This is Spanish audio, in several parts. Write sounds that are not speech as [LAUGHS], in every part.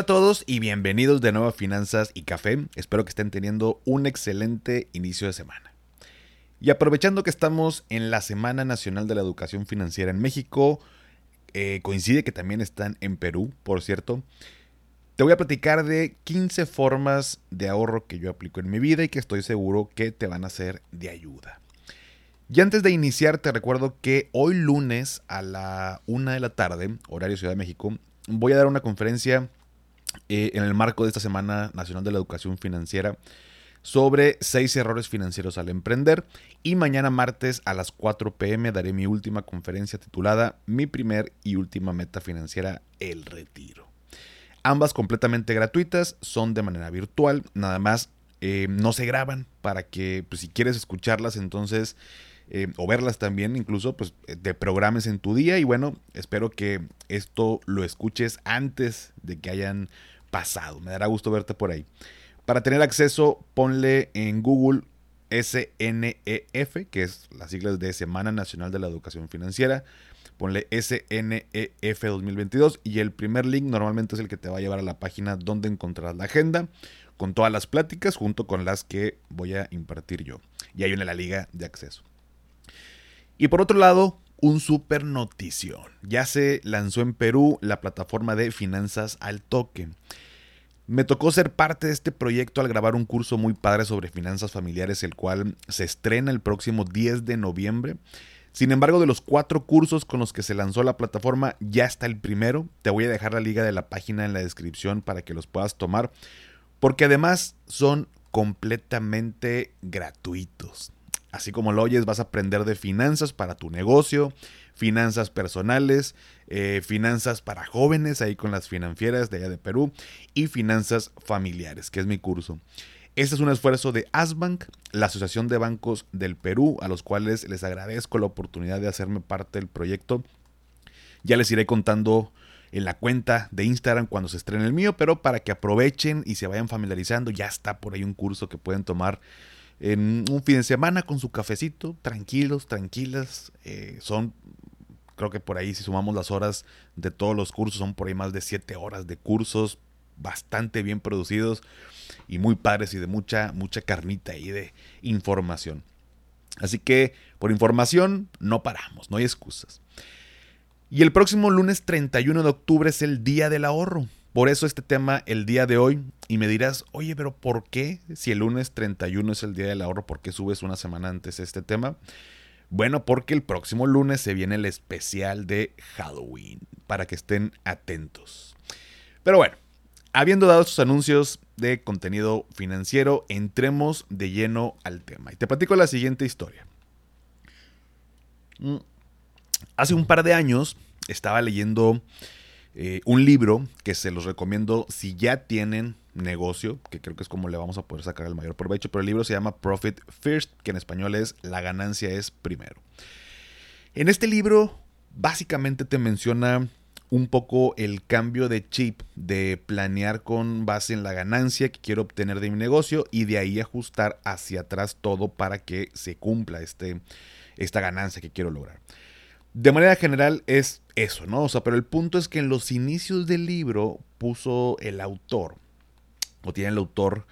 Hola a todos y bienvenidos de nuevo a Finanzas y Café. Espero que estén teniendo un excelente inicio de semana. Y aprovechando que estamos en la Semana Nacional de la Educación Financiera en México, eh, coincide que también están en Perú, por cierto, te voy a platicar de 15 formas de ahorro que yo aplico en mi vida y que estoy seguro que te van a ser de ayuda. Y antes de iniciar, te recuerdo que hoy lunes a la una de la tarde, horario Ciudad de México, voy a dar una conferencia eh, en el marco de esta Semana Nacional de la Educación Financiera sobre seis errores financieros al emprender. Y mañana martes a las 4 pm daré mi última conferencia titulada Mi primer y última meta financiera, el retiro. Ambas completamente gratuitas, son de manera virtual, nada más eh, no se graban para que pues, si quieres escucharlas entonces eh, o verlas también incluso, pues te programes en tu día y bueno, espero que esto lo escuches antes de que hayan pasado. Me dará gusto verte por ahí. Para tener acceso, ponle en Google SNEF, que es las siglas de Semana Nacional de la Educación Financiera. Ponle SNEF 2022 y el primer link normalmente es el que te va a llevar a la página donde encontrarás la agenda con todas las pláticas junto con las que voy a impartir yo. Y hay una la liga de acceso. Y por otro lado, un super notición. Ya se lanzó en Perú la plataforma de finanzas al toque. Me tocó ser parte de este proyecto al grabar un curso muy padre sobre finanzas familiares, el cual se estrena el próximo 10 de noviembre. Sin embargo, de los cuatro cursos con los que se lanzó la plataforma, ya está el primero. Te voy a dejar la liga de la página en la descripción para que los puedas tomar, porque además son completamente gratuitos. Así como lo oyes, vas a aprender de finanzas para tu negocio, finanzas personales, eh, finanzas para jóvenes, ahí con las financieras de allá de Perú, y finanzas familiares, que es mi curso. Este es un esfuerzo de ASBank, la Asociación de Bancos del Perú, a los cuales les agradezco la oportunidad de hacerme parte del proyecto. Ya les iré contando en la cuenta de Instagram cuando se estrene el mío, pero para que aprovechen y se vayan familiarizando, ya está por ahí un curso que pueden tomar en un fin de semana con su cafecito, tranquilos, tranquilas. Eh, son, creo que por ahí si sumamos las horas de todos los cursos, son por ahí más de 7 horas de cursos bastante bien producidos y muy padres y de mucha, mucha carnita y de información. Así que por información no paramos, no hay excusas. Y el próximo lunes 31 de octubre es el Día del Ahorro. Por eso este tema el día de hoy. Y me dirás, oye, pero ¿por qué? Si el lunes 31 es el día del ahorro, ¿por qué subes una semana antes este tema? Bueno, porque el próximo lunes se viene el especial de Halloween, para que estén atentos. Pero bueno, habiendo dado estos anuncios de contenido financiero, entremos de lleno al tema. Y te platico la siguiente historia. Mm, hace un par de años estaba leyendo eh, un libro que se los recomiendo si ya tienen negocio, que creo que es como le vamos a poder sacar el mayor provecho, pero el libro se llama Profit First, que en español es La ganancia es primero. En este libro básicamente te menciona un poco el cambio de chip de planear con base en la ganancia que quiero obtener de mi negocio y de ahí ajustar hacia atrás todo para que se cumpla este, esta ganancia que quiero lograr. De manera general es eso, ¿no? O sea, pero el punto es que en los inicios del libro puso el autor, o tiene el autor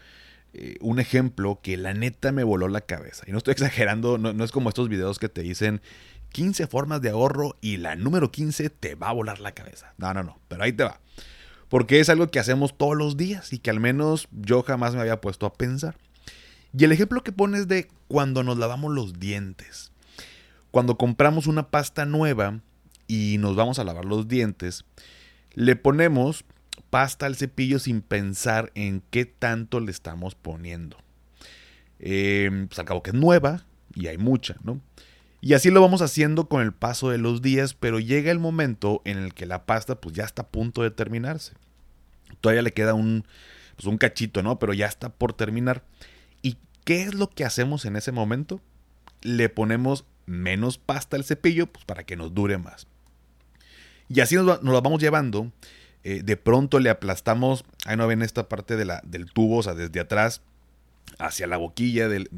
eh, un ejemplo que la neta me voló la cabeza. Y no estoy [LAUGHS] exagerando, no, es como estos videos que te dicen 15 formas de ahorro y la número 15 te va a volar la cabeza. No, no, no, pero ahí te va. Porque es algo que hacemos todos los días y que al menos yo jamás me había puesto a pensar. Y el ejemplo que pones de cuando nos lavamos los dientes. Cuando compramos una pasta nueva y nos vamos a lavar los dientes, le ponemos pasta al cepillo sin pensar en qué tanto le estamos poniendo. Eh, pues al cabo que es nueva y hay mucha, ¿no? Y así lo vamos haciendo con el paso de los días, pero llega el momento en el que la pasta pues ya está a punto de terminarse. Todavía le queda un pues un cachito, ¿no? Pero ya está por terminar. ¿Y qué es lo que hacemos en ese momento? Le ponemos menos pasta al cepillo pues, para que nos dure más. Y así nos, lo vamos llevando. Eh, de pronto le aplastamos, ahí no ven esta parte de la, del tubo, o sea, desde atrás hacia la boquilla del,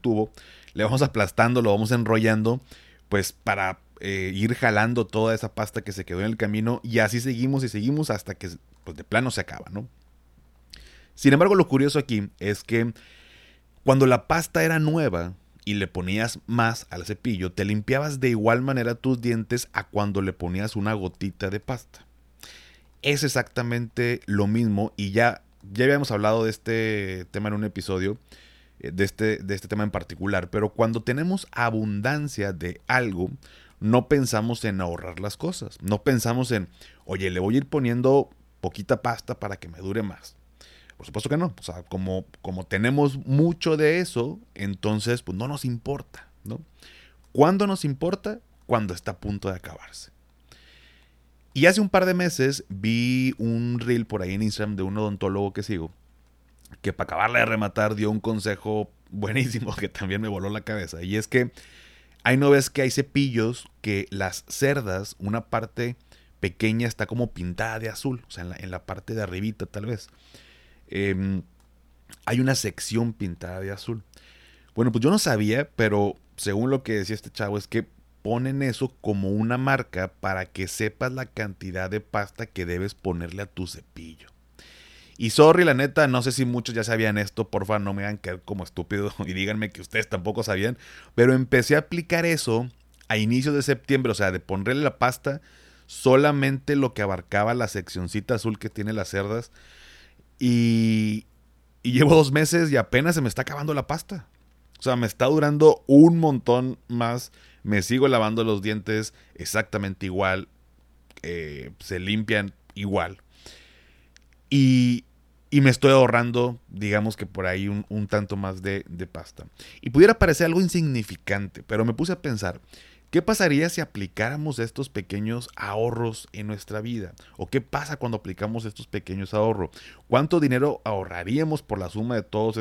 tubo. Le vamos aplastando, lo vamos enrollando, pues para eh, ir jalando toda esa pasta que se quedó en el camino. Y así seguimos y seguimos hasta que pues, de plano se acaba, ¿no? Sin embargo, lo curioso aquí es que cuando la pasta era nueva, y le ponías más al cepillo, te limpiabas de igual manera tus dientes a cuando le ponías una gotita de pasta. Es exactamente lo mismo y ya, ya habíamos hablado de este tema en un episodio, eh, de este, de este tema en particular, pero cuando tenemos abundancia de algo, no pensamos en ahorrar las cosas, no pensamos en, oye, le voy a ir poniendo poquita pasta para que me dure más. Por supuesto que no. O sea, como, como tenemos mucho de eso, entonces pues no nos importa, ¿no? ¿Cuándo nos importa? Cuando está a punto de acabarse. Y hace un par de meses vi un reel por ahí en Instagram de un odontólogo que sigo, que para acabarle de rematar dio un consejo buenísimo que también me voló la cabeza. Y es que ahí no ves que hay cepillos que las cerdas, una parte pequeña está como pintada de azul, o sea, en la, en la parte de arribita tal vez. Em, hay una sección pintada de azul. Bueno, pues yo no sabía, pero según lo que decía este chavo es que ponen eso como una marca para que sepas la cantidad de pasta que debes ponerle a tu cepillo. Y sorry, la neta, no sé si muchos ya sabían esto, porfa, no me hagan quedar como estúpido [LAUGHS] y díganme que ustedes tampoco sabían, pero empecé a aplicar eso a inicios de septiembre, o sea, de ponerle la pasta solamente lo que abarcaba la seccioncita azul que tiene las cerdas y, llevo dos meses y apenas se me está acabando la pasta. O sea, me está durando un montón más. Me sigo lavando los dientes exactamente igual. Eh, se limpian igual. Y, y, me estoy ahorrando, digamos que por ahí un, tanto más de, pasta. Y pudiera parecer algo insignificante, pero me puse a pensar, ¿Qué pasaría si aplicáramos estos pequeños ahorros en nuestra vida? ¿O qué pasa cuando aplicamos estos pequeños ahorros? ¿Cuánto dinero ahorraríamos por la suma de todas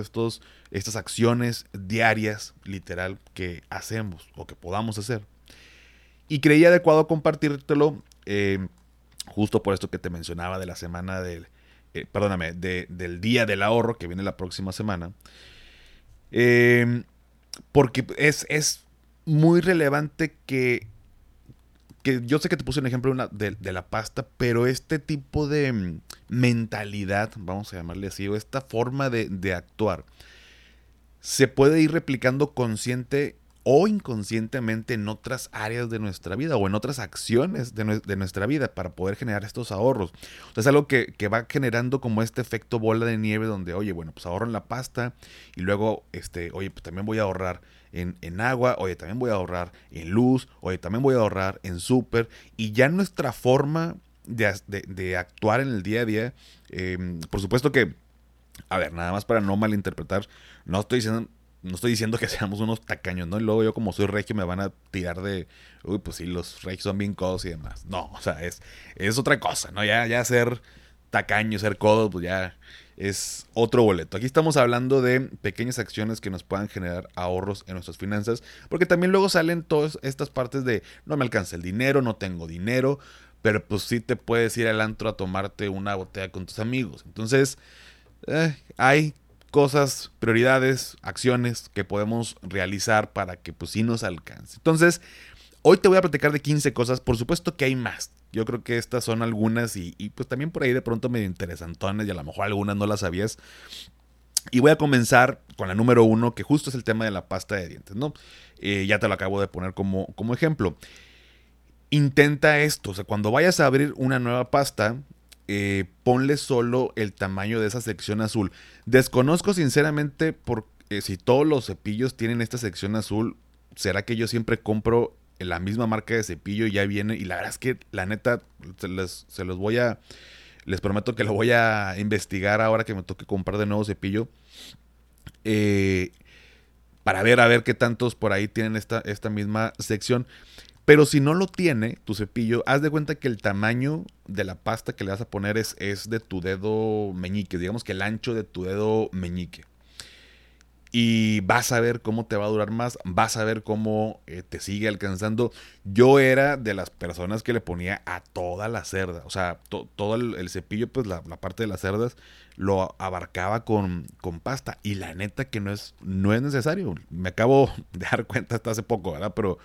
estas acciones diarias, literal, que hacemos o que podamos hacer? Y creí adecuado compartírtelo eh, justo por esto que te mencionaba de la semana del, eh, perdóname, del día del ahorro que viene la próxima semana. Eh, porque es, es muy relevante que, que yo sé que te puse un ejemplo de, la pasta, pero este tipo de mm, mentalidad, vamos a llamarle así, o esta forma de, de actuar, se puede ir replicando consciente o inconscientemente en otras áreas de nuestra vida o en otras acciones de, nuestra vida para poder generar estos ahorros. O es algo que, va generando como este efecto bola de nieve donde, oye, bueno, pues ahorro en la pasta y luego, este, oye, pues también voy a ahorrar en, en agua, oye, también voy a ahorrar en luz, oye, también voy a ahorrar en súper y ya nuestra forma de, actuar en el día a día, em, por supuesto que, a ver, nada más para no malinterpretar, no estoy diciendo no estoy diciendo que [LAUGHS] seamos unos tacaños, ¿no? Y luego yo como soy regio me van a tirar de, uy, pues sí, los regios son bien codos y demás. No, o sea, es, es otra cosa, ¿no? Ya, ya ser tacaño, ser codo, pues ya es otro boleto. Aquí estamos hablando de pequeñas acciones que nos puedan generar ahorros en nuestras finanzas, porque también luego salen todas estas partes de no me alcanza el dinero, no tengo dinero, pero pues sí te puedes ir al antro a tomarte una botella con tus amigos. Entonces, eh, hay cosas, prioridades, acciones que podemos realizar para que pues sí nos alcance. Entonces, hoy te voy a platicar de 15 cosas, por supuesto que hay más. Yo creo que estas son algunas y, pues también por ahí de pronto medio interesantones y a lo mejor algunas no las sabías. Y voy a comenzar con la número uno, que justo es el tema de la pasta de dientes, ¿no? Eh, ya te lo acabo de poner como, como ejemplo. Intenta esto, o sea, cuando vayas a abrir una nueva pasta, eh, ponle solo el tamaño de esa sección azul. Desconozco sinceramente por, eh, si todos los cepillos tienen esta sección azul. ¿Será que yo siempre compro la misma marca de cepillo ya viene? Y la verdad es que la neta se, los voy a... Les prometo que lo voy a investigar ahora que me toque comprar de nuevo cepillo. Eh, para ver a ver qué tantos por ahí tienen esta, esta misma sección. Pero si no lo tiene tu cepillo, haz de cuenta que el tamaño de la pasta que le vas a poner es, es de tu dedo meñique, digamos que el ancho de tu dedo meñique y vas a ver cómo te va a durar más, vas a ver cómo eh, te sigue alcanzando. Yo era de las personas que le ponía a toda la cerda, o sea, todo el, cepillo, pues la, parte de las cerdas lo abarcaba con, con, pasta y la neta que no es, no es necesario. Me acabo de dar cuenta hasta hace poco, ¿verdad? Pero,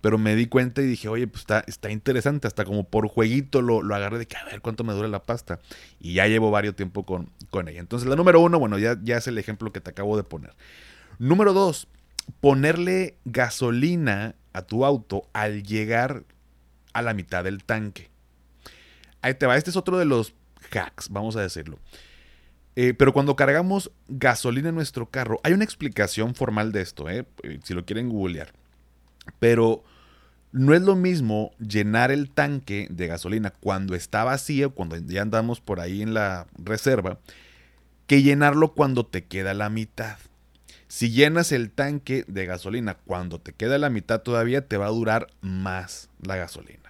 pero me di cuenta y dije, oye, pues está, está interesante, hasta como por jueguito lo, lo agarré de que a ver cuánto me dura la pasta. Y ya llevo varios tiempo con, con ella. Entonces la número uno, bueno, ya, ya es el ejemplo que te acabo de poner. Número dos, ponerle gasolina a tu auto al llegar a la mitad del tanque. Ahí te va, este es otro de los hacks, vamos a decirlo. Eh, pero cuando cargamos gasolina en nuestro carro, hay una explicación formal de esto, eh, eh, si lo quieren googlear. Pero no es lo mismo llenar el tanque de gasolina cuando está vacío, cuando ya andamos por ahí en la reserva, que llenarlo cuando te queda la mitad. Si llenas el tanque de gasolina cuando te queda la mitad todavía, te va a durar más la gasolina.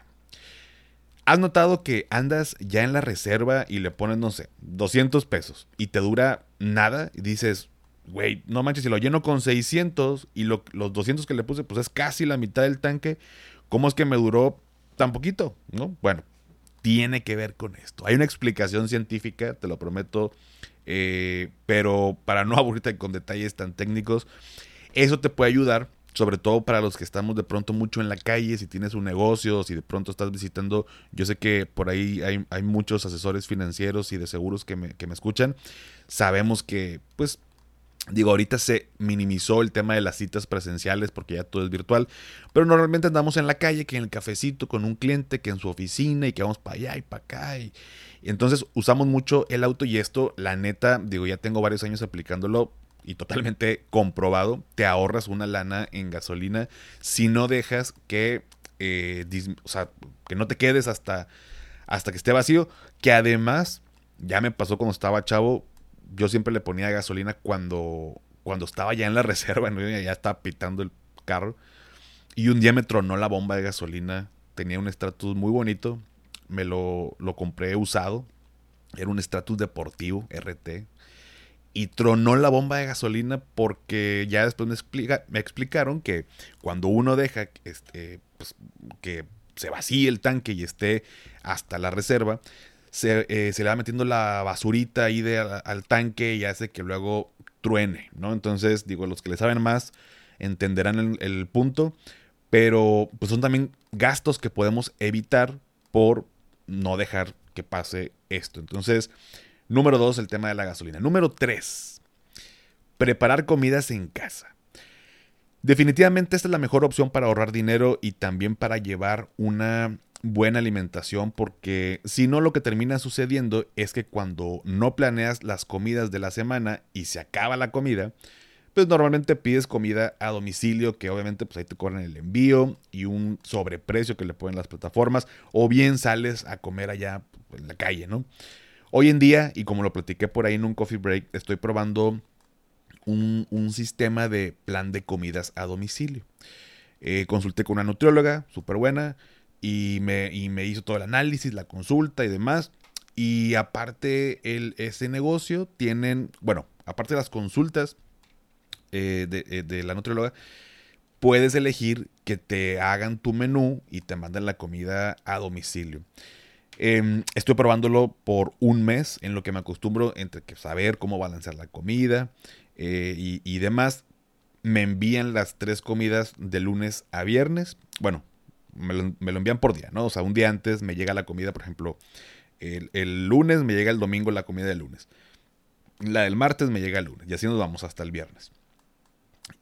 ¿Has notado que andas ya en la reserva y le pones, no sé, 200 pesos y te dura nada? Y dices, güey, no manches, si lo lleno con 600 y los 200 que le puse, pues es casi la mitad del tanque, ¿cómo es que me duró tan poquito? ¿No? Bueno, tiene que ver con esto. Hay una explicación científica, te lo prometo, eh, pero para no aburrirte con detalles tan técnicos, eso te puede ayudar, sobre todo para los que estamos de pronto mucho en la calle, si tienes un negocio, si de pronto estás visitando, yo sé que por ahí hay, hay muchos asesores financieros y de seguros que me, que me escuchan, sabemos que pues Digo, ahorita se minimizó el tema de las citas presenciales porque ya todo es virtual, pero normalmente andamos en la calle, que en el cafecito con un cliente, que en su oficina y que vamos para allá y para acá. Y, entonces usamos mucho el auto y esto, la neta, digo, ya tengo varios años aplicándolo y totalmente comprobado, te ahorras una lana en gasolina si no dejas que, eh, o sea, que no te quedes hasta, hasta que esté vacío, que además, ya me pasó cuando estaba chavo, yo siempre le ponía gasolina cuando, cuando estaba ya en la [LAUGHS] reserva, ya estaba pitando el carro. Y un día me tronó la bomba de gasolina. Tenía un Stratus muy bonito. Me lo, lo compré usado. Era un Stratus deportivo, RT. Y tronó la bomba de gasolina porque ya después me, explica, me explicaron que cuando uno deja este, pues, que se vacíe el tanque y esté hasta la reserva, eh, se, le va metiendo la basurita ahí al, tanque y hace que luego truene, ¿no? Entonces, digo, los que le saben más entenderán el, punto, pero pues son también gastos que podemos evitar por no dejar que pase esto. Entonces, número dos, el tema de la gasolina. Número tres, preparar comidas en casa. Definitivamente esta es la mejor opción para ahorrar dinero y también para llevar una buena alimentación porque si no lo que termina sucediendo es que cuando no planeas las comidas de la semana y se acaba la comida, pues normalmente pides comida a domicilio que obviamente pues ahí te cobran el envío y un sobreprecio que le ponen las plataformas o bien sales a comer allá en la calle, ¿no? Hoy en día, y como lo platiqué por ahí en un coffee break, estoy probando un, sistema de plan de comidas a domicilio. Eh, consulté con una nutrióloga, súper buena, y me, hizo todo el análisis, la consulta y demás. Y aparte, el, ese negocio tienen, bueno, aparte de las consultas eh, eh, de, la nutrióloga, puedes elegir que te hagan tu menú y te manden la comida a domicilio. Em, estoy probándolo por un mes en lo que me acostumbro entre que saber cómo balancear la comida eh, y, demás. Me envían las tres comidas de lunes a viernes. Bueno, me lo, envían por día, ¿no? O sea, un día antes me llega la comida, por ejemplo, el, lunes me llega el domingo la comida del lunes. La del martes me llega el lunes y así nos vamos hasta el viernes.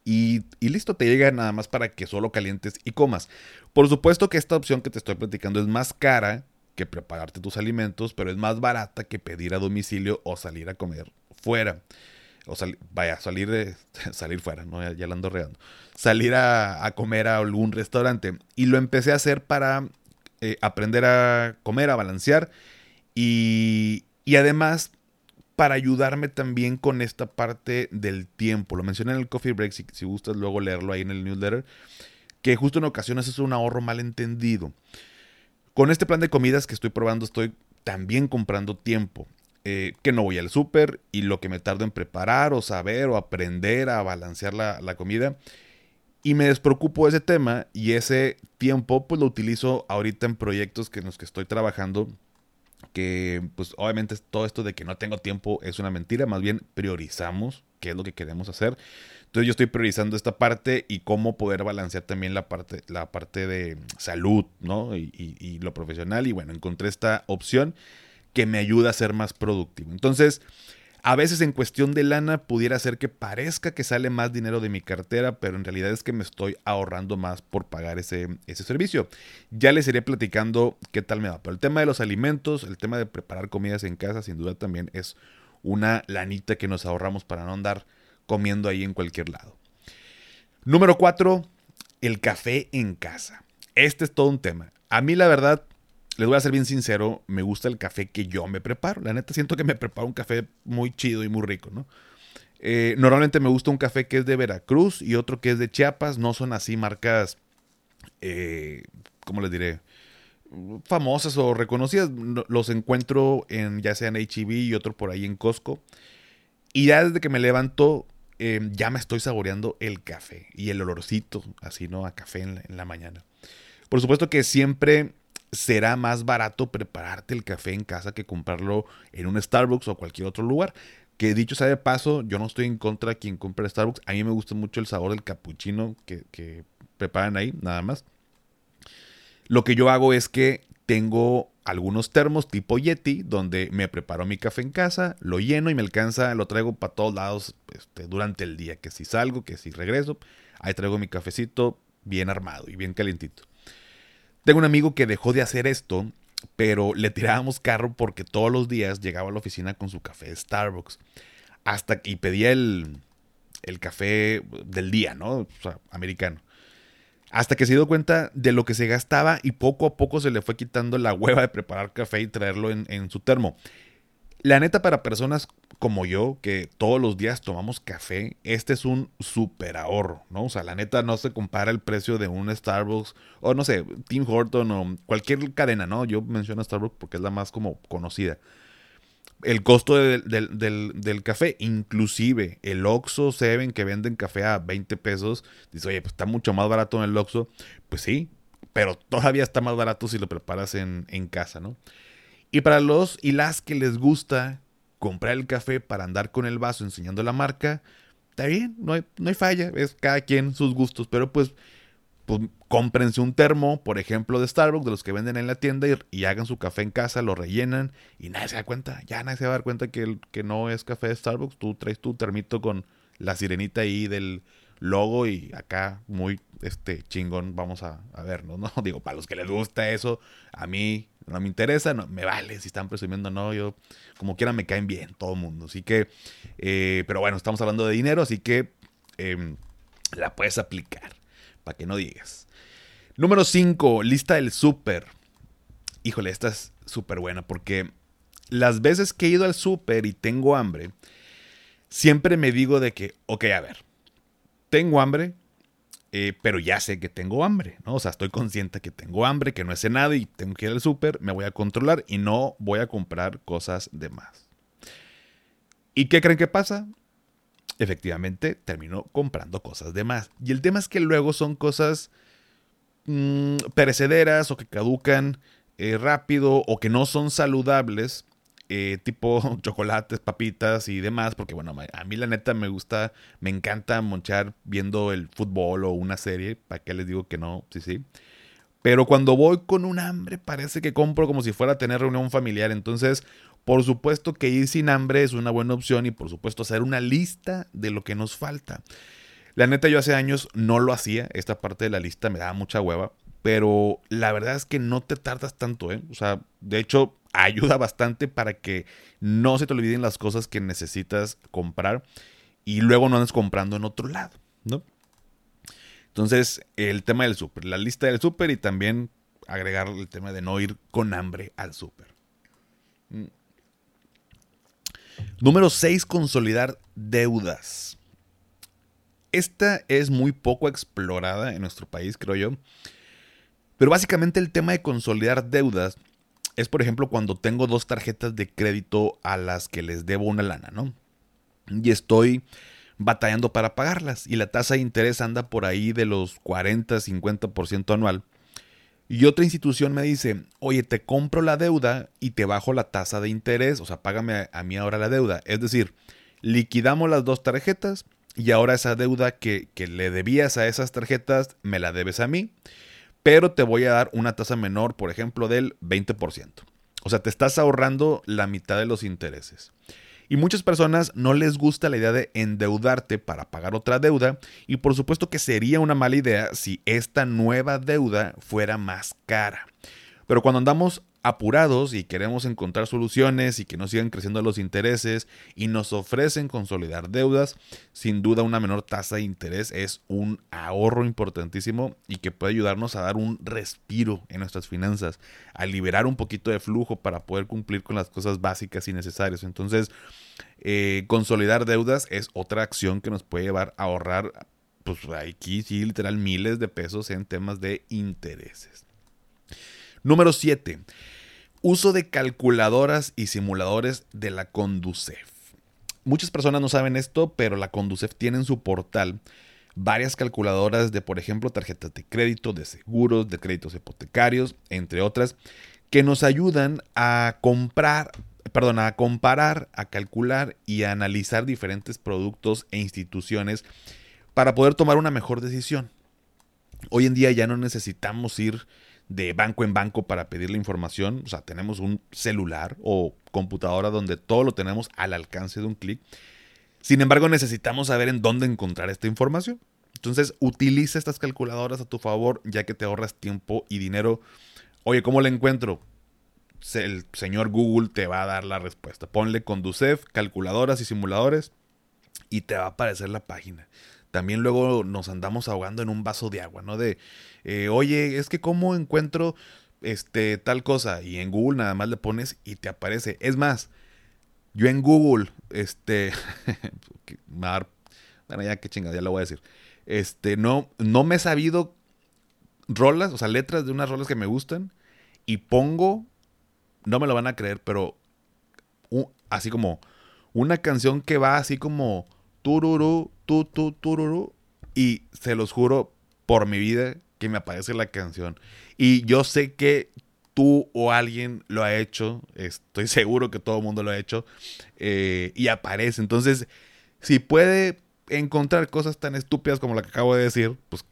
Y, y, listo, te llega nada más para que solo calientes y comas. Por supuesto que esta opción que te estoy platicando es más cara que prepararte tus alimentos, pero es más barata que pedir a domicilio o salir a comer fuera o vaya, salir de, [LAUGHS] salir fuera, ¿no? ya, la ando regando, salir a, comer a algún restaurante. Y lo empecé a hacer para eh, aprender a comer, a balancear y, y además para ayudarme también con esta parte del tiempo. Lo mencioné en el coffee break, si, si gustas luego leerlo ahí en el newsletter. que justo en ocasiones es un ahorro mal entendido. Con este plan de comidas que estoy probando estoy también comprando tiempo. Eh, que no voy al súper y lo que me tardo en preparar o saber o aprender a balancear la, comida. Y me despreocupo de ese tema y ese tiempo pues lo utilizo ahorita en proyectos que en los que estoy trabajando que pues obviamente todo esto de que no tengo tiempo es una mentira, más bien priorizamos qué es lo que queremos hacer. Entonces yo estoy priorizando esta parte y cómo poder balancear también la parte, la parte de salud, ¿no? Y, lo profesional. Y bueno, encontré esta opción que me ayuda a ser más productivo. Entonces, a veces en cuestión de lana pudiera ser que parezca que sale más dinero de mi cartera, pero en realidad es que me estoy ahorrando más por pagar ese, ese servicio. Ya les iré platicando qué tal me va. Pero el tema de los alimentos, el tema de preparar comidas en casa, sin duda también es una lanita que nos ahorramos para no andar comiendo ahí en cualquier lado. Número 4, el café en casa. Este es todo un tema. A mí la verdad les voy a ser bien sincero, me gusta el café que yo me preparo. La neta siento que me preparo un café muy chido y muy rico, ¿no? Eh, normalmente me gusta un café que es de Veracruz y otro que es de Chiapas. No son así marcas, eh, ¿cómo les diré? Famosas o reconocidas. Los encuentro en ya sea en HEB y otro por ahí en Costco. Y ya desde que me levanto, em, ya me estoy saboreando el café y el olorcito, así, ¿no? A café en la mañana. Por supuesto que siempre será más barato prepararte el café en casa que comprarlo en un Starbucks o cualquier otro lugar. Que dicho sea de paso, yo no estoy en contra de quien compre Starbucks. A mí me gusta mucho el sabor del cappuccino que, preparan ahí, nada más. Lo que yo hago es que tengo algunos termos tipo Yeti, donde me preparo mi café en casa, lo lleno y me alcanza, lo traigo para todos lados este, durante el día. Que si salgo, que si regreso, ahí traigo mi cafecito bien armado y bien calientito. Tengo un amigo que dejó de hacer esto, pero le tirábamos carro porque todos los días llegaba a la oficina con su café de Starbucks. Hasta y pedía el, el café del día, ¿no? O sea, americano. Hasta que se dio cuenta de lo que se gastaba y poco a poco se le fue quitando la hueva de preparar café y traerlo en, su termo. La neta, para personas como yo, que todos los días tomamos café, este es un super ahorro, ¿no? O sea, la neta no se compara el precio de un Starbucks o no sé, Tim Horton o cualquier cadena, ¿no? Yo menciono Starbucks porque es la más como conocida. El costo del, café, inclusive el Oxxo Seven que venden café a 20 pesos, dice, oye, pues está mucho más barato en el Oxxo. Pues sí, pero todavía está más barato si lo preparas en, en casa, ¿no? Y para los y las que les gusta comprar el café para andar con el vaso enseñando la marca, está bien, no hay, no hay falla, es cada quien sus gustos, pero pues, pues cómprense un termo, por ejemplo, de Starbucks, de los que venden en la tienda y, hagan su café en casa, lo rellenan y nadie se da cuenta, ya nadie se va a dar cuenta que, que no es café de Starbucks, tú traes tu termito con la sirenita ahí del logo y acá muy este chingón vamos a, vernos, ¿no? [LAUGHS] Digo, para los que les gusta eso, a mí no me interesa, no, me vale si están presumiendo no, yo como quiera me caen bien todo el mundo. Así que, eh, pero bueno, estamos hablando de dinero, así que em, la puedes aplicar, para que no digas. Número 5, lista del súper. Híjole, esta es súper buena porque las veces que he ido al súper y tengo hambre, siempre me digo de que, ok, a ver, tengo hambre, eh, pero ya sé que tengo hambre, ¿no? O sea, estoy consciente que tengo hambre, que no he cenado y tengo que ir al súper, me voy a controlar y no voy a comprar cosas de más. ¿Y qué creen que pasa? Efectivamente, termino comprando cosas de más. Y el tema es que luego son cosas mm, perecederas o que caducan eh, rápido o que no son saludables eh, tipo [LAUGHS] chocolates, papitas y demás, porque bueno, a mí la neta me gusta, me encanta monchar viendo el fútbol o una serie, ¿para qué les digo que no? Sí, sí. Pero cuando voy con un hambre parece que compro como si fuera a tener reunión familiar, entonces por supuesto que ir sin hambre es una buena opción y por supuesto hacer una lista de lo que nos falta. La neta yo hace años no lo hacía, esta parte de la lista me daba mucha hueva, pero la verdad es que no te tardas tanto, ¿eh? O sea, de hecho ayuda bastante para que no se te olviden las cosas que necesitas comprar y luego no andes comprando en otro lado, ¿no? Entonces, el tema del súper, la lista del súper y también agregar el tema de no ir con hambre al súper. Número 6, consolidar deudas. Esta es muy poco explorada en nuestro país, creo yo. Pero básicamente el tema de consolidar deudas es, por ejemplo, cuando tengo dos tarjetas de crédito a las que les debo una lana, ¿no? Y estoy batallando para pagarlas y la tasa de interés anda por ahí de los 40, 50% anual. Y otra institución me dice, oye, te compro la deuda y te bajo la tasa de interés, o sea, págame a, mí ahora la deuda. Es decir, liquidamos las dos tarjetas y ahora esa deuda que, que le debías a esas tarjetas me la debes a mí, pero te voy a dar una tasa menor, por ejemplo, del 20%. O sea, te estás ahorrando la mitad de los intereses. Y muchas personas no les gusta la idea de endeudarte para pagar otra deuda y por supuesto que sería una mala idea si esta nueva deuda fuera más cara. Pero cuando andamos apurados y queremos encontrar soluciones y que no sigan creciendo los intereses y nos ofrecen consolidar deudas, sin duda una menor tasa de interés es un ahorro importantísimo y que puede ayudarnos a dar un respiro en nuestras finanzas, a liberar un poquito de flujo para poder cumplir con las cosas básicas y necesarias. Entonces, eh, consolidar deudas es otra acción que nos puede llevar a ahorrar, pues aquí sí, literal, miles de pesos en temas de intereses. Número 7. Uso de calculadoras y simuladores de la Conducef. Muchas personas no saben esto, pero la Conducef tiene en su portal varias calculadoras de, por ejemplo, tarjetas de crédito, de seguros, de créditos hipotecarios, entre otras, que nos ayudan a comprar, perdón, a comparar, a calcular y a analizar diferentes productos e instituciones para poder tomar una mejor decisión. Hoy en día ya no necesitamos ir de banco en banco para pedir la información. O sea, tenemos un celular o computadora donde todo lo tenemos al alcance de un clic. Sin embargo, necesitamos saber en dónde encontrar esta información. Entonces, utiliza estas calculadoras a tu favor, ya que te ahorras tiempo y dinero. Oye, ¿cómo la encuentro? El señor Google te va a dar la respuesta. Ponle Conducef, calculadoras y simuladores y te va a aparecer la página también luego nos andamos ahogando en un vaso de agua, ¿no? De, eh, oye, es que cómo encuentro este, tal cosa. Y en Google nada más le pones y te aparece. Es más, yo en Google, este, [LAUGHS] bueno, ya qué chingada, ya lo voy a decir. Este, no, no me he sabido rolas, o sea, letras de unas rolas que me gustan y pongo, no me lo van a creer, pero así como una canción que va así como tururú, Y se los juro por mi vida que me aparece la canción. Y yo sé que tú o alguien lo ha hecho. Estoy [LAUGHS] seguro que todo el mundo lo ha hecho. Eh, y aparece. Entonces, si puede encontrar cosas tan estúpidas como la que acabo de decir, pues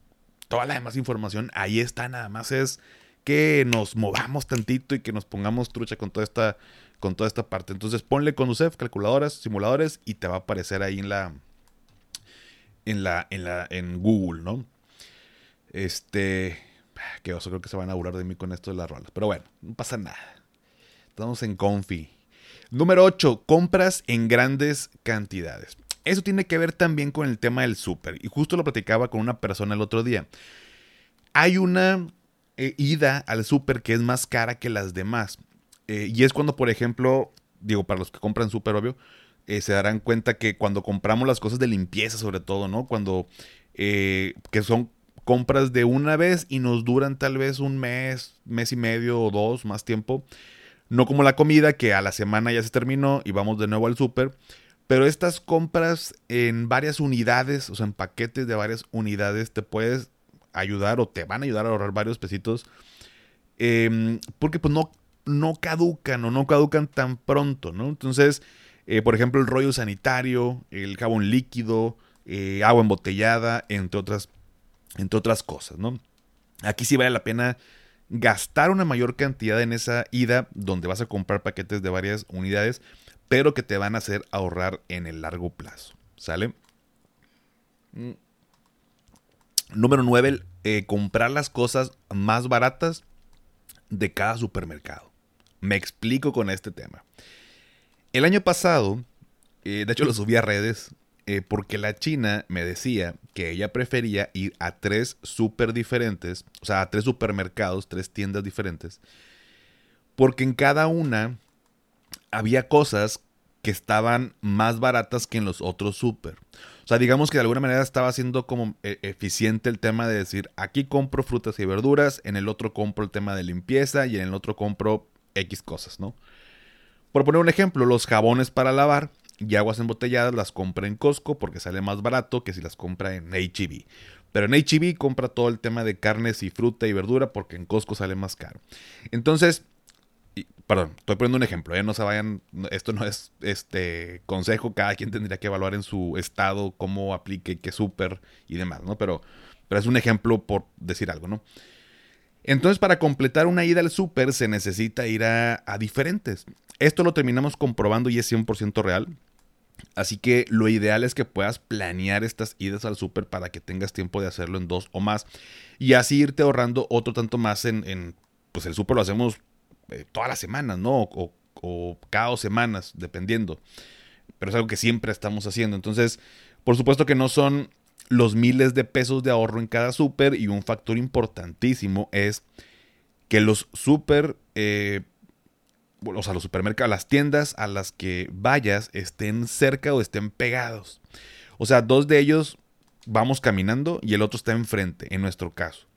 toda la demás información ahí está. Nada más es que nos movamos tantito y que nos pongamos trucha con toda esta con toda esta parte. Entonces ponle con UCEF, calculadoras, simuladores y te va a aparecer ahí en la en la en la en Google, ¿no? Este que oso, creo que se van a burlar de mí con esto de las rolas, pero bueno, no pasa nada. Estamos en Confi. Número 8, compras en grandes cantidades. Eso tiene que ver también con el tema del súper. Y justo lo platicaba con una persona el otro día. Hay una eh, ida al súper que es más cara que las demás. Eh, y es cuando, por ejemplo, digo, para los que compran súper obvio, eh, se darán cuenta que cuando compramos las cosas de limpieza, sobre todo, ¿no? Cuando, eh, que son compras de una vez y nos duran tal vez un mes, mes y medio o dos, más tiempo. No como la comida, que a la semana ya se terminó y vamos de nuevo al súper. Pero estas compras en varias unidades, o sea, en paquetes de varias unidades, te puedes ayudar o te van a ayudar a ahorrar varios pesitos. Em, porque pues no no caducan o no caducan tan pronto, ¿no? Entonces, eh, por ejemplo, el rollo sanitario, el jabón líquido, eh, agua embotellada, entre otras, entre otras cosas, ¿no? Aquí sí vale la pena gastar una mayor cantidad en esa ida donde vas a comprar paquetes de varias unidades, pero que te van a hacer ahorrar en el largo plazo, ¿sale? Mm. Número 9, eh, comprar las cosas más baratas de cada supermercado. Me explico con este tema. El año pasado, eh, de hecho lo subí a redes, eh, porque la china me decía que ella prefería ir a tres super diferentes, o sea, a tres supermercados, tres tiendas diferentes, porque en cada una había cosas que estaban más baratas que en los otros súper. O sea, digamos que de alguna manera estaba siendo como eh, eficiente el tema de decir, aquí compro frutas y verduras, en el otro compro el tema de limpieza y en el otro compro X cosas, ¿no? Por poner un ejemplo, los jabones para lavar y aguas embotelladas las compra en Costco porque sale más barato que si las compra en HEB. Pero en HEB compra todo el tema de carnes y fruta y verdura porque en Costco sale más caro. Entonces, perdón, estoy poniendo un ejemplo, ¿eh? no se vayan, esto no es este consejo, cada quien tendría que evaluar en su estado cómo aplique, qué súper y demás, ¿no? Pero, pero es un ejemplo por decir algo, ¿no? Entonces, para completar una ida al súper se necesita ir a, diferentes. Esto lo terminamos comprobando y es 100% real. Así que lo ideal es que puedas planear estas idas al súper para que tengas tiempo de hacerlo en dos o más. Y así irte ahorrando otro tanto más en, en pues el súper lo hacemos eh, todas las semanas, ¿no? O, cada dos semanas, dependiendo. Pero es algo que siempre estamos haciendo. Entonces, por supuesto que no son los miles de pesos de ahorro en cada súper y un factor importantísimo es que los súper, eh, o sea, los supermercados, las tiendas a las que vayas estén cerca o estén pegados. O sea, dos de ellos vamos caminando y el otro está enfrente, en nuestro caso.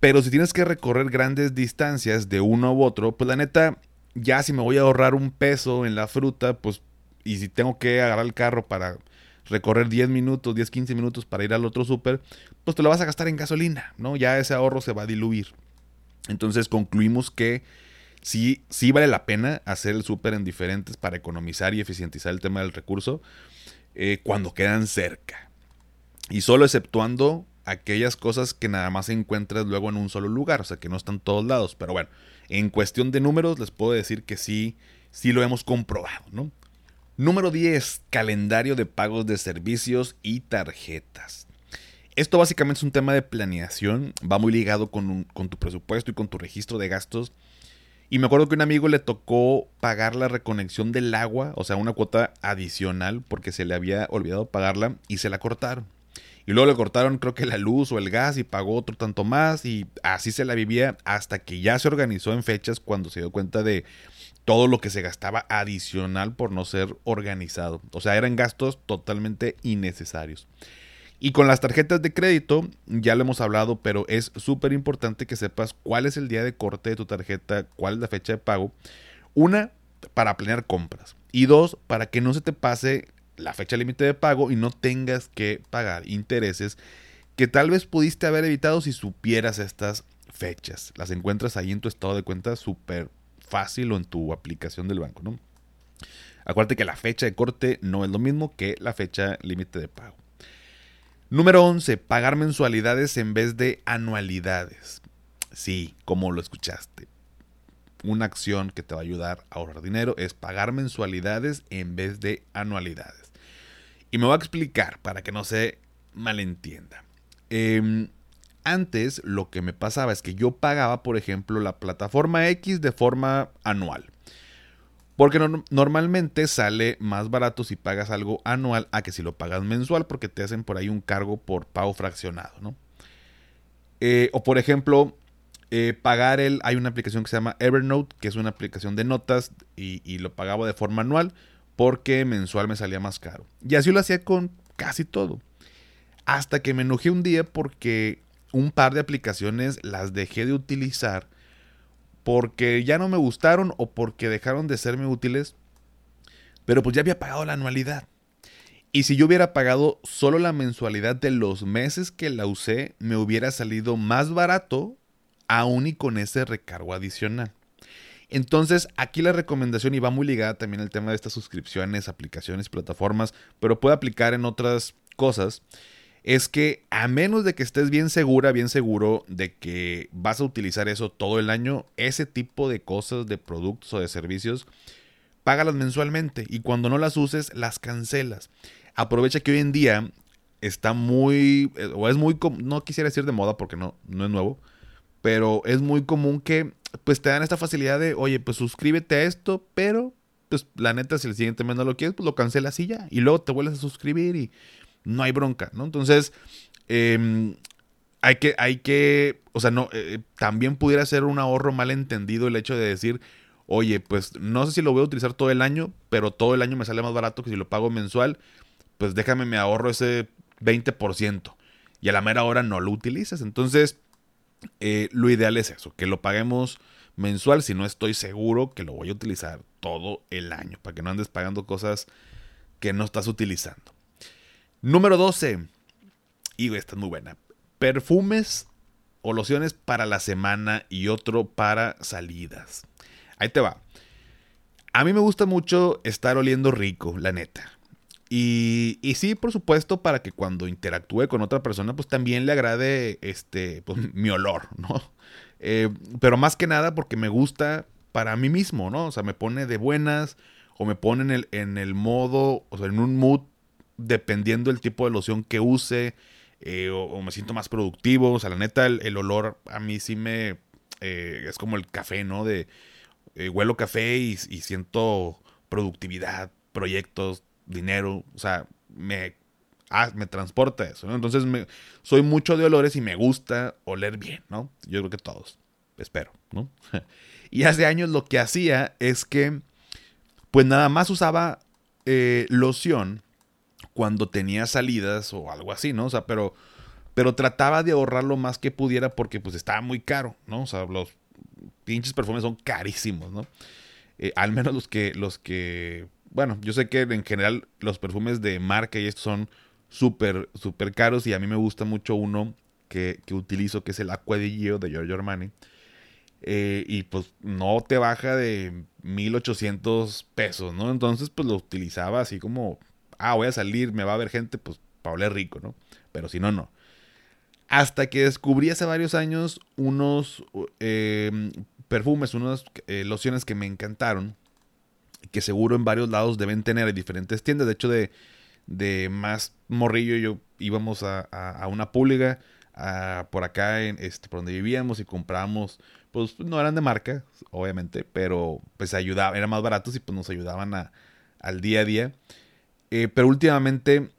Pero si tienes que recorrer grandes distancias de uno u otro, pues la neta, ya si me voy a ahorrar un peso en la fruta, pues, y si tengo que agarrar el carro para recorrer 10 minutos, 10, 15 minutos para ir al otro súper, pues te lo vas a gastar en gasolina, ¿no? Ya ese ahorro se va a diluir. Entonces concluimos que sí, sí vale la pena hacer el súper en diferentes para economizar y eficientizar el tema del recurso eh, cuando quedan cerca. Y solo exceptuando aquellas cosas que nada más encuentras luego en un solo lugar, o sea que no están todos lados. Pero bueno, en cuestión de números les puedo decir que sí, sí lo hemos comprobado, ¿no? Número 10, calendario de pagos de servicios y tarjetas. Esto básicamente es un tema de planeación, va muy ligado con, tu presupuesto y con tu registro de gastos. Y me acuerdo que a un amigo le tocó pagar la reconexión del agua, o sea, una cuota adicional, porque se le había olvidado pagarla y se la cortaron. Y luego le cortaron creo que la luz o el gas y pagó otro tanto más y así se la vivía hasta que ya se organizó en fechas cuando se dio cuenta de todo lo que se gastaba adicional por no ser organizado. O sea, eran gastos totalmente innecesarios. Y con las tarjetas de crédito, ya lo hemos hablado, pero es súper importante que sepas cuál es el día de corte de tu tarjeta, cuál es la fecha de pago. Una, para planear compras. Y dos, para que no se te pase la fecha límite de pago y no tengas que pagar intereses que tal vez pudiste haber evitado si supieras estas fechas. Las encuentras ahí en tu estado de cuenta súper fácil o en tu aplicación del banco, ¿no? Acuérdate que la fecha de corte no es lo mismo que la fecha límite de pago. Número 11. Pagar mensualidades en vez de anualidades. Sí, como lo escuchaste. Una acción que te va a ayudar a ahorrar dinero es pagar mensualidades en vez de anualidades. Y me voy a explicar para que no se malentienda. Em, antes lo que me pasaba es que yo pagaba, por ejemplo, la plataforma X de forma anual. Porque normalmente sale más barato si pagas algo anual a que si lo pagas mensual porque te hacen por ahí un cargo por pago fraccionado, ¿no? Eh, o por ejemplo, eh, pagar el... Hay una aplicación que se llama Evernote, que es una aplicación de notas y, y lo pagaba de forma anual porque mensual me salía más caro. Y así lo hacía con casi todo. Hasta que me enojé un día porque un par de aplicaciones las dejé de utilizar porque ya no me gustaron o porque dejaron de serme útiles. Pero pues ya había pagado la anualidad. Y si yo hubiera pagado solo la mensualidad de los meses que la usé, me hubiera salido más barato aún y con ese recargo adicional. Entonces, aquí la recomendación, y va muy ligada también al tema de estas suscripciones, aplicaciones, plataformas, pero puede aplicar en otras cosas, es que a menos de que estés bien segura, bien seguro de que vas a utilizar eso todo el año, ese tipo de cosas, de productos o de servicios, págalas mensualmente y cuando no las uses, las cancelas. Aprovecha que hoy en día está muy, eh, o es muy, no quisiera decir de moda porque no, no es nuevo, pero es muy común que pues te dan esta facilidad de, oye, pues suscríbete a esto, pero pues la neta si el siguiente mes no lo quieres, pues lo cancelas y ya. Y luego te vuelves a suscribir y no hay bronca, ¿no? Entonces, em, hay que, hay que, o sea, no, eh, también pudiera ser un ahorro mal entendido el hecho de decir, oye, pues no sé si lo voy a utilizar todo el año, pero todo el año me sale más barato que si lo pago mensual, pues déjame me ahorro ese 20% y a la mera hora no lo utilices. Entonces, eh, lo ideal es eso, que lo paguemos mensual si no estoy seguro que lo voy a utilizar todo el año, para que no andes pagando cosas que no estás utilizando. Número 12. Y esta es muy buena. Perfumes o lociones para la semana y otro para salidas. Ahí te va. A mí me gusta mucho estar oliendo rico, la neta. Y, y, sí, por supuesto, para que cuando interactúe con otra persona, pues también le agrade este, pues, [LAUGHS] mi olor, ¿no? Eh, pero más que nada porque me gusta para mí mismo, ¿no? O sea, me pone de buenas o me pone en el, en el modo, o sea, en un mood, dependiendo del tipo de loción que use, eh, o, me siento más productivo. O sea, la neta, el, olor a mí sí me... Eh, es como el café, ¿no? De huelo café y, siento productividad, proyectos, dinero, o sea, me, ah, me transporta eso, ¿no? Entonces me, soy mucho de olores y me gusta oler bien, ¿no? Yo creo que todos, espero, ¿no? [LAUGHS] y hace años lo que hacía es que, pues nada más usaba eh, loción cuando tenía salidas o algo así, ¿no? O sea, pero, pero trataba de ahorrar lo más que pudiera porque pues estaba muy caro, ¿no? O sea, los pinches perfumes son carísimos, ¿no? Eh, al menos los que, los que bueno, yo sé que en general los perfumes de marca y estos son súper, súper caros y a mí me gusta mucho uno que, utilizo que es el Aqua di Gio de Giorgio Armani. Eh, y pues no te baja de 1800 pesos, ¿no? Entonces pues lo utilizaba así como, ah, voy a salir, me va a ver gente, pues para oler rico, ¿no? Pero si no, no. Hasta que descubrí hace varios años unos eh, perfumes, unas eh, lociones que me encantaron que seguro en varios lados deben tener en diferentes tiendas. De hecho, de, de más morrillo yo íbamos a, a, una pública por acá, en, este, por donde vivíamos y comprábamos, pues no eran de marca, obviamente, pero pues ayudaba, eran más baratos y pues nos ayudaban a, al día a día. Eh, pero últimamente,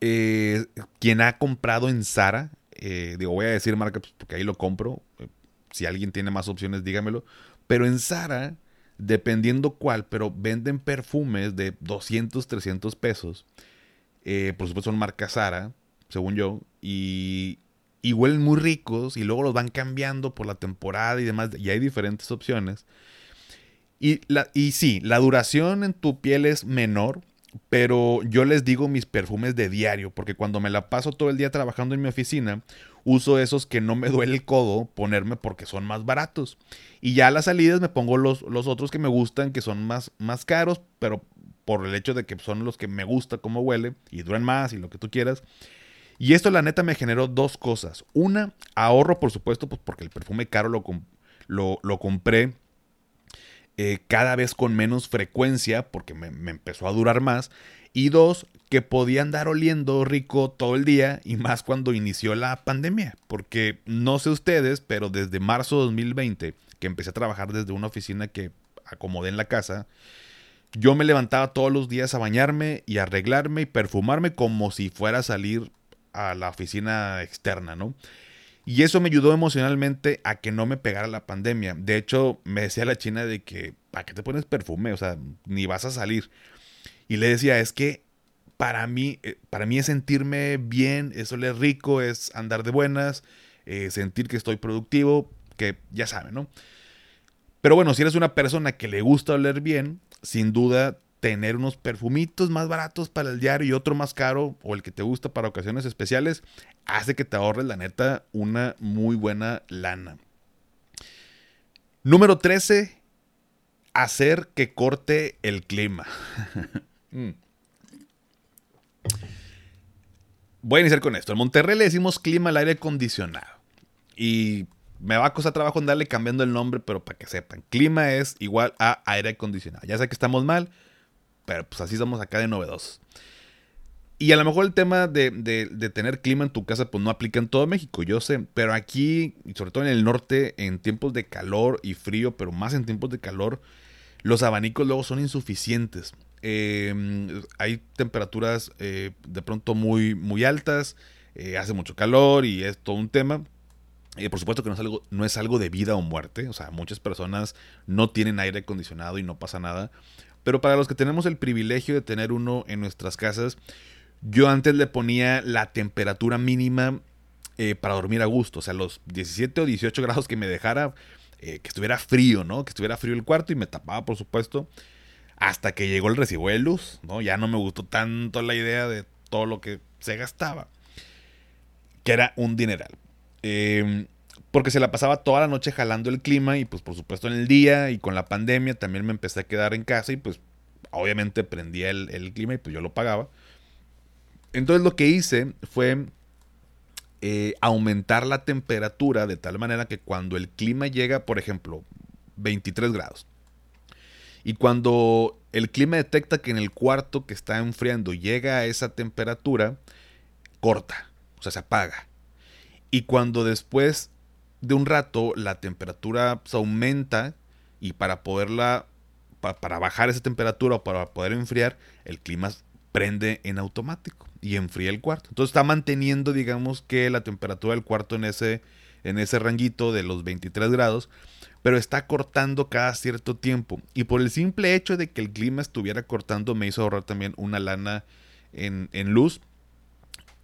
eh, quien ha comprado en Sara, eh, digo, voy a decir marca pues, porque ahí lo compro. si alguien tiene más opciones, dígamelo. Pero en Sara dependiendo cuál, pero venden perfumes de 200, 300 pesos. Eh, por supuesto son marca Sara, según yo, y, y huelen muy ricos y luego los van cambiando por la temporada y demás, y hay diferentes opciones. Y, la, y sí, la duración en tu piel es menor, pero yo les digo mis perfumes de diario, porque cuando me la paso todo el día trabajando en mi oficina, uso esos que no me duele el codo ponerme porque son más baratos. Y ya a las salidas me pongo los, los otros que me gustan, que son más, más caros, pero por el hecho de que son los que me gusta cómo huele y duran más y lo que tú quieras. Y esto la neta me generó dos cosas. Una, ahorro por supuesto, pues porque el perfume caro lo, lo, lo compré eh, cada vez con menos frecuencia, porque me, empezó a durar más. Y dos, que podía andar oliendo rico todo el día y más cuando inició la pandemia. Porque no sé ustedes, pero desde marzo de 2020, que empecé a trabajar desde una oficina que acomodé en la casa, yo me levantaba todos los días a bañarme y arreglarme y perfumarme como si fuera a salir a la oficina externa, ¿no? Y eso me ayudó emocionalmente a que no me pegara la pandemia. De hecho, me decía la china de que, ¿para qué te pones perfume? O sea, ni vas a salir. Y le decía, es que para mí, eh, para mí es sentirme bien, es oler rico, es andar de buenas, eh, sentir que estoy productivo, que ya saben, ¿no? Pero bueno, si eres una persona que le gusta oler bien, sin duda tener unos perfumitos más baratos para el diario y otro más caro o el que te gusta para ocasiones especiales hace que te ahorres la neta una muy buena lana. Número 13. Hacer que corte el clima. [LAUGHS] Mm. Voy a iniciar con esto. En Monterrey le decimos clima al aire acondicionado. Y me va a costar trabajo en darle cambiando el nombre, pero para que sepan. Clima es igual a aire acondicionado. Ya sé que estamos mal, pero pues así somos acá de novedosos. Y a lo mejor el tema de, tener clima en tu casa pues no aplica en todo México, yo sé, pero aquí, sobre todo en el norte, en tiempos de calor y frío, pero más en tiempos de calor, los abanicos luego son insuficientes. Em, hay temperaturas eh, de pronto muy, muy altas, eh, hace mucho calor y es todo un tema. Eh, por supuesto que no es, algo, no es algo de vida o muerte, o sea, muchas personas no tienen aire acondicionado y no pasa nada, pero para los que tenemos el privilegio de tener uno en nuestras casas, yo antes le ponía la temperatura mínima eh, para dormir a gusto, o sea, los 17 o 18 grados que me dejara, eh, que estuviera frío, ¿no? Que estuviera frío el cuarto y me tapaba, por supuesto, hasta que llegó el recibo de luz, ¿no? Ya no me gustó tanto la idea de todo lo que se gastaba, que era un dineral. Em, porque se la pasaba toda la noche jalando el clima y pues por supuesto en el día y con la pandemia también me empecé a quedar en casa y pues obviamente prendía el, clima y pues yo lo pagaba. Entonces lo que hice fue eh, aumentar la temperatura de tal manera que cuando el clima llega, por ejemplo, 23 grados, y cuando el clima detecta que en el cuarto que está enfriando llega a esa temperatura, corta, o sea, se apaga. Y cuando después de un rato la temperatura se aumenta y para poderla, para bajar esa temperatura o para poder enfriar, el clima prende en automático y enfría el cuarto. Entonces está manteniendo, digamos, que la temperatura del cuarto en ese, en ese ranguito de los 23 grados, pero está cortando cada cierto tiempo. Y por el simple hecho de que el clima estuviera cortando, me hizo ahorrar también una lana en, en luz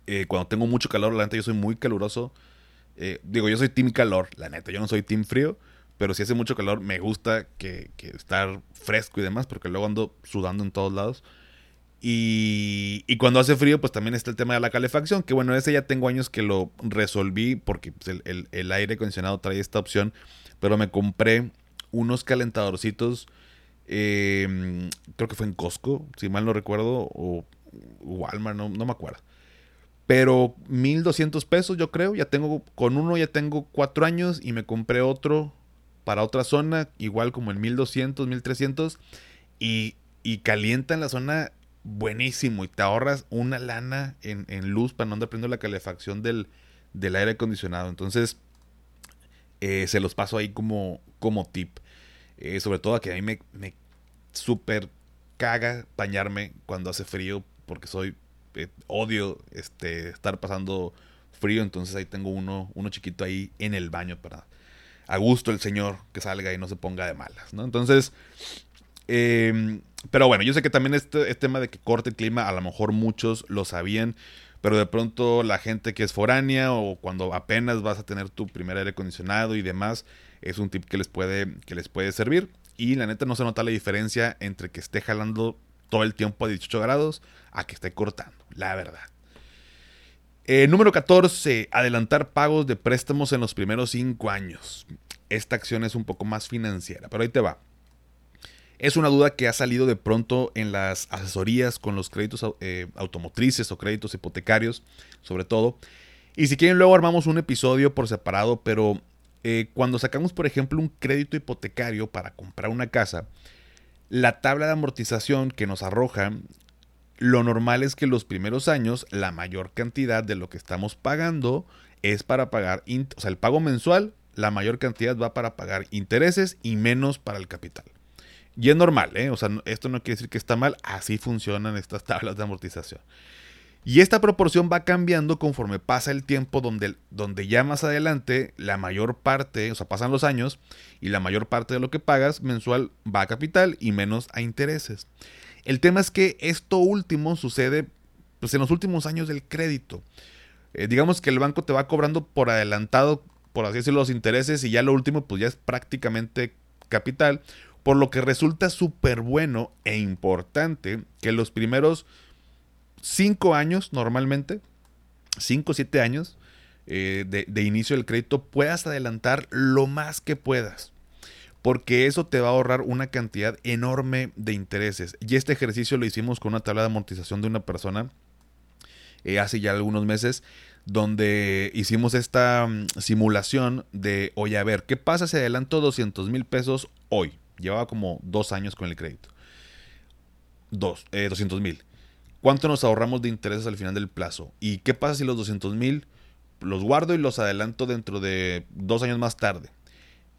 eh, cuando tengo mucho calor, la neta yo soy muy caluroso. Eh, digo, yo soy team calor, la neta, yo no soy team frío, pero si hace mucho calor me gusta que, estar fresco y demás, porque luego ando sudando en todos lados. Y, cuando hace frío, pues también está el tema de la calefacción, que bueno, ese ya tengo años que lo resolví porque pues, el, aire acondicionado trae esta opción, pero me compré unos calentadorcitos, em, creo que fue en Costco, si mal no recuerdo, o Walmart, no, no me acuerdo pero 1200 pesos yo creo, ya tengo, con uno ya tengo cuatro años y me compré otro para otra zona, igual como en 1200, 1300 y, y calienta en la zona buenísimo y te ahorras una lana en, luz para no andar prendiendo la calefacción del, aire acondicionado. Entonces, eh, se los paso ahí como, como tip. Eh, sobre todo a que a mí me, me súper caga bañarme cuando hace frío porque soy eh, odio este, estar pasando frío, entonces ahí tengo uno, chiquito ahí en el baño para a gusto el señor que salga y no se ponga de malas, ¿no? Entonces, em, pero bueno, yo sé que también este, este, tema de que corte el clima, a lo mejor muchos lo sabían, pero de pronto la gente que es foránea o cuando apenas vas a tener tu primer aire acondicionado y demás, es un tip que les puede, que les puede servir. Y la neta no se nota la diferencia entre que esté jalando todo el tiempo a 18 grados a que esté cortando, la verdad. Eh, número 14. Adelantar pagos de préstamos en los primeros 5 años. Esta acción es un poco más financiera, pero ahí te va. Es una duda que ha salido de pronto en las asesorías con los créditos eh, automotrices o créditos hipotecarios, sobre todo. Y si quieren, luego armamos un episodio por separado, pero eh, cuando sacamos, por ejemplo, un crédito hipotecario para comprar una casa, la tabla de amortización que nos arroja, lo normal es que los primeros años la mayor cantidad de lo que estamos pagando es para pagar, o sea, el pago mensual, la mayor cantidad va para pagar intereses y menos para el capital. Y es normal, ¿eh? O sea, esto no quiere decir que está mal, así funcionan estas [LAUGHS] tablas de amortización. Y esta proporción va cambiando conforme pasa el tiempo, donde, donde ya más adelante la mayor parte, o sea, pasan los años y la mayor parte de lo que pagas mensual va a capital y menos a intereses. El tema es que esto último sucede pues, en los últimos años del crédito. Eh, digamos que el banco te va cobrando por adelantado, por así decirlo, los intereses y ya lo último pues ya es prácticamente capital, por lo que resulta súper bueno e importante que los primeros cinco años normalmente, cinco o siete años eh, de, inicio del crédito, puedas adelantar lo más que puedas. Porque eso te va a ahorrar una cantidad enorme de intereses. Y este ejercicio lo hicimos con una tabla de amortización de una persona eh, hace ya algunos meses, donde hicimos esta mm, simulación de, oye, a ver, ¿qué pasa si adelanto 200 mil pesos hoy? Llevaba como dos años con el crédito. Dos, eh, 200 mil. ¿Cuánto nos ahorramos de intereses al final del plazo? ¿Y qué pasa si los 200 mil los guardo y los adelanto dentro de dos años más tarde?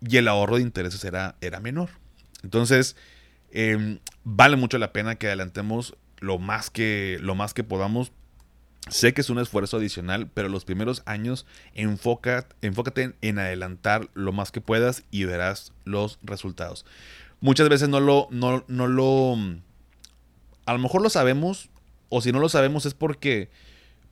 Y el ahorro de intereses era, menor. Entonces, em, vale mucho la pena que adelantemos lo más que, lo más que podamos. Sé que es un esfuerzo adicional, pero los primeros años enfócate en, adelantar lo más que puedas y verás los resultados. Muchas veces no lo, no, no lo, a lo mejor lo sabemos, o si no lo sabemos es porque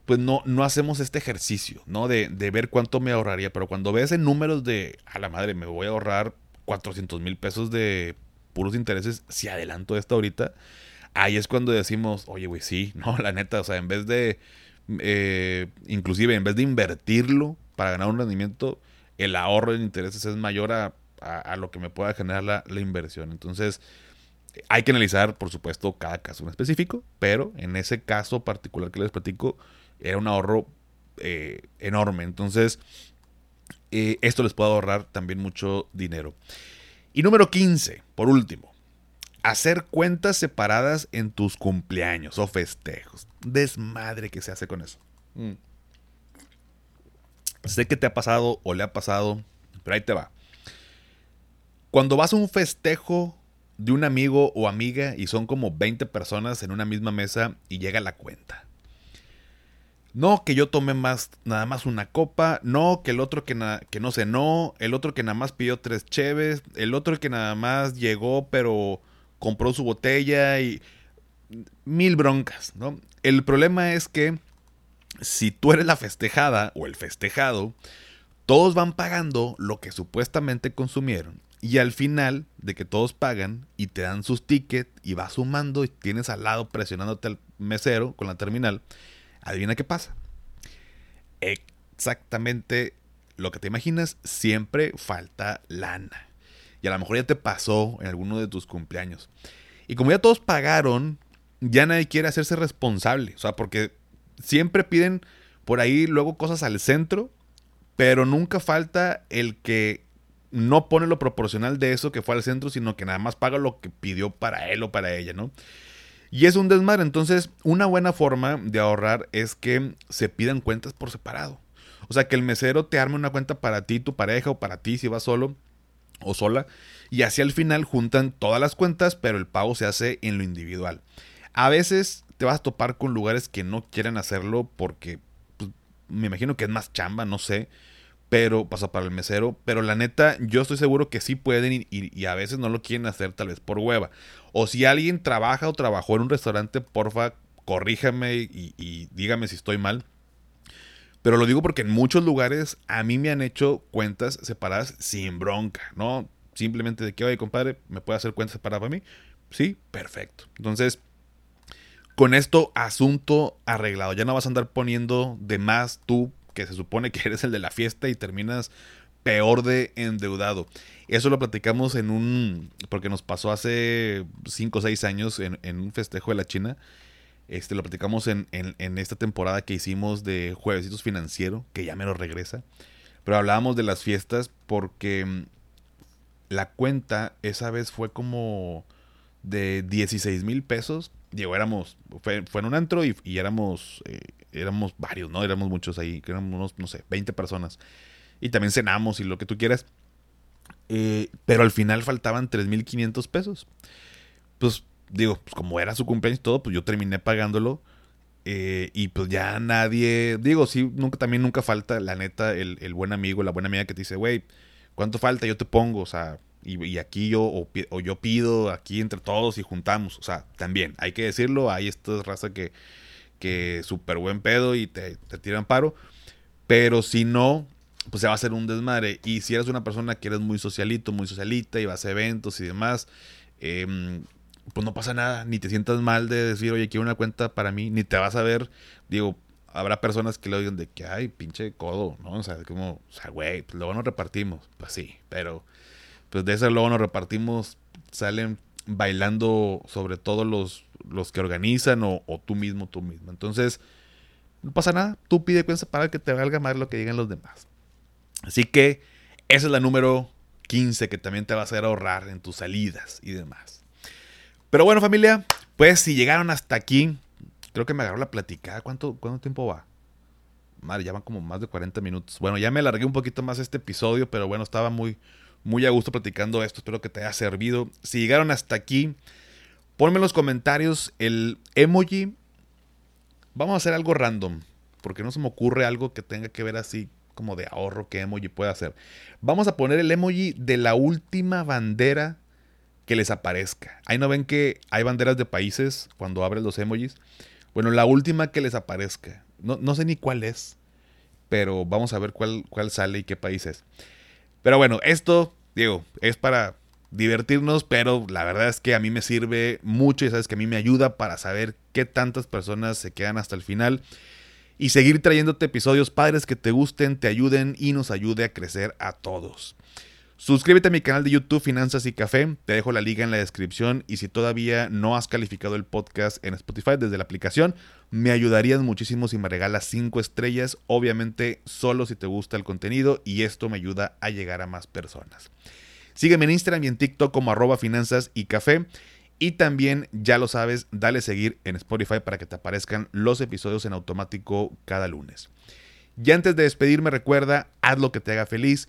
pues no, no hacemos este ejercicio, ¿no? De, de ver cuánto me ahorraría, pero cuando ves en números de, a la madre, me voy a ahorrar 400 mil pesos de puros intereses si adelanto esto ahorita, ahí es cuando decimos, oye, güey, sí, [LAUGHS] no, la neta, o sea, en vez de, eh, inclusive en vez de invertirlo para ganar un rendimiento, el ahorro en intereses es mayor a, lo que me pueda generar la, la, inversión. Entonces, hay que analizar, por supuesto, cada caso en específico, pero en ese caso particular que les platico, era un ahorro eh, enorme. Entonces, eh, esto les puede ahorrar también mucho dinero. Y número 15, por último, hacer cuentas separadas en tus cumpleaños o festejos. Desmadre que se hace con eso. Mm. Sé que te ha pasado o le ha pasado, pero ahí te va. Cuando vas a un festejo de un amigo o amiga y son como 20 personas en una misma mesa y llega la cuenta. No, que yo tomé más, nada más una copa. No, que el otro que, que no cenó. El otro que nada más pidió tres cheves. El otro que nada más llegó pero compró su botella y mil broncas, ¿no? El problema es que si tú eres la festejada o el festejado, todos van pagando lo que supuestamente consumieron. Y al final de que todos pagan y te dan sus tickets y vas sumando y tienes al lado presionándote al mesero con la terminal, Adivina qué pasa. Exactamente lo que te imaginas, siempre falta lana. Y a lo mejor ya te pasó en alguno de tus cumpleaños. Y como ya todos pagaron, ya nadie quiere hacerse responsable. O sea, porque siempre piden por ahí luego cosas al centro, pero nunca falta el que no pone lo proporcional de eso que fue al centro, sino que nada más paga lo que pidió para él o para ella, ¿no? Y es un desmadre. Entonces, una buena forma de ahorrar es que se pidan cuentas por separado. O sea, que el mesero te arme una cuenta para ti, tu pareja o para ti si vas solo o sola. Y así al final juntan todas las cuentas, pero el pago se hace en lo individual. A veces te vas a topar con lugares que no quieren hacerlo porque pues, me imagino que es más chamba, no sé pero pasa para el mesero. Pero la neta, yo estoy seguro que sí pueden y, a veces no lo quieren hacer tal vez por hueva. O si alguien trabaja o trabajó en un restaurante, porfa, corríjame y, y dígame si estoy mal. Pero lo digo porque en muchos lugares a mí me han hecho cuentas separadas sin bronca, ¿no? Simplemente de que, oye, compadre, ¿me puede hacer cuentas separadas para mí? Sí, perfecto. Entonces, con esto, asunto arreglado. Ya no vas a andar poniendo de más tú que se supone que [LAUGHS] eres el de la fiesta y terminas peor de endeudado. Eso lo platicamos en un, porque nos pasó hace 5 o 6 años en, un festejo de la China. Este, lo platicamos en, en, esta temporada que hicimos de Juevesitos Financiero, que ya me lo regresa. Pero hablábamos de las fiestas porque mm, la cuenta esa vez fue como de 16 mil pesos. Digo, éramos, fue, fue en un antro y, éramos eh, éramos varios, ¿no? Éramos muchos ahí, éramos unos, no sé, 20 personas. Y también cenamos y lo que tú quieras. Eh, pero al final faltaban 3.500 pesos. Pues digo, pues como era su cumpleaños y todo, pues yo terminé pagándolo. Eh, y pues ya nadie, digo, sí, nunca, también nunca falta, la neta, el, el buen amigo, la buena amiga que te dice, güey, ¿cuánto falta? Yo te pongo, o sea, y, aquí yo, o, o, yo pido aquí entre todos y juntamos, o sea, también, hay que decirlo, hay esta raza que, que súper buen pedo y te, tiran paro. Pero si no, pues se va a hacer un desmadre. Y si eres una persona que eres muy socialito, muy socialita y vas a eventos y demás, em, pues no pasa nada. Ni te sientas mal de decir, oye, quiero una cuenta para mí. Ni te vas a ver, digo, habrá personas que le digan de que, ay, pinche codo, ¿no? O sea, como, o sea, güey, pues luego nos repartimos. Pues sí, pero pues de ese luego nos repartimos, salen bailando sobre todo los los que organizan o, tú mismo, tú mismo. Entonces, no pasa nada. Tú pide cuenta para que te valga más lo que digan los demás. Así que esa es la número 15 que también te va a hacer ahorrar en tus salidas y demás. Pero bueno, familia, pues si llegaron hasta aquí, creo que me agarró la platicada. ¿Cuánto, cuánto tiempo va? Madre, ya van como más de 40 minutos. Bueno, ya me alargué un poquito más este episodio, pero bueno, estaba muy, muy a gusto platicando esto. Espero que te haya servido. Si llegaron hasta aquí, Ponme en los comentarios el emoji vamos a hacer algo random, porque no se me ocurre algo que tenga que ver así como de ahorro que emoji puede hacer. Vamos a poner el emoji de la última bandera que les aparezca. Ahí no ven que hay banderas de países cuando abres los emojis. Bueno, la última que les aparezca. No, no sé ni cuál es, pero vamos a ver cuál, cuál sale y qué país es. Pero bueno, esto, digo, es para divertirnos, pero la verdad es que a mí me sirve mucho y sabes que a mí me ayuda para saber qué tantas personas se quedan hasta el final y seguir trayéndote episodios padres que te gusten, te ayuden y nos ayude a crecer a todos. Suscríbete a mi canal de YouTube Finanzas y Café, te dejo la liga en la descripción y si todavía no has calificado el podcast en Spotify desde la aplicación, me ayudarías muchísimo si me regalas 5 estrellas, obviamente solo si te gusta el contenido y esto me ayuda a llegar a más personas. Sígueme en Instagram y en TikTok como arroba finanzas y café y también, ya lo sabes, dale seguir en Spotify para que te aparezcan los episodios en automático cada lunes. Y antes de despedirme, recuerda, haz lo que te haga feliz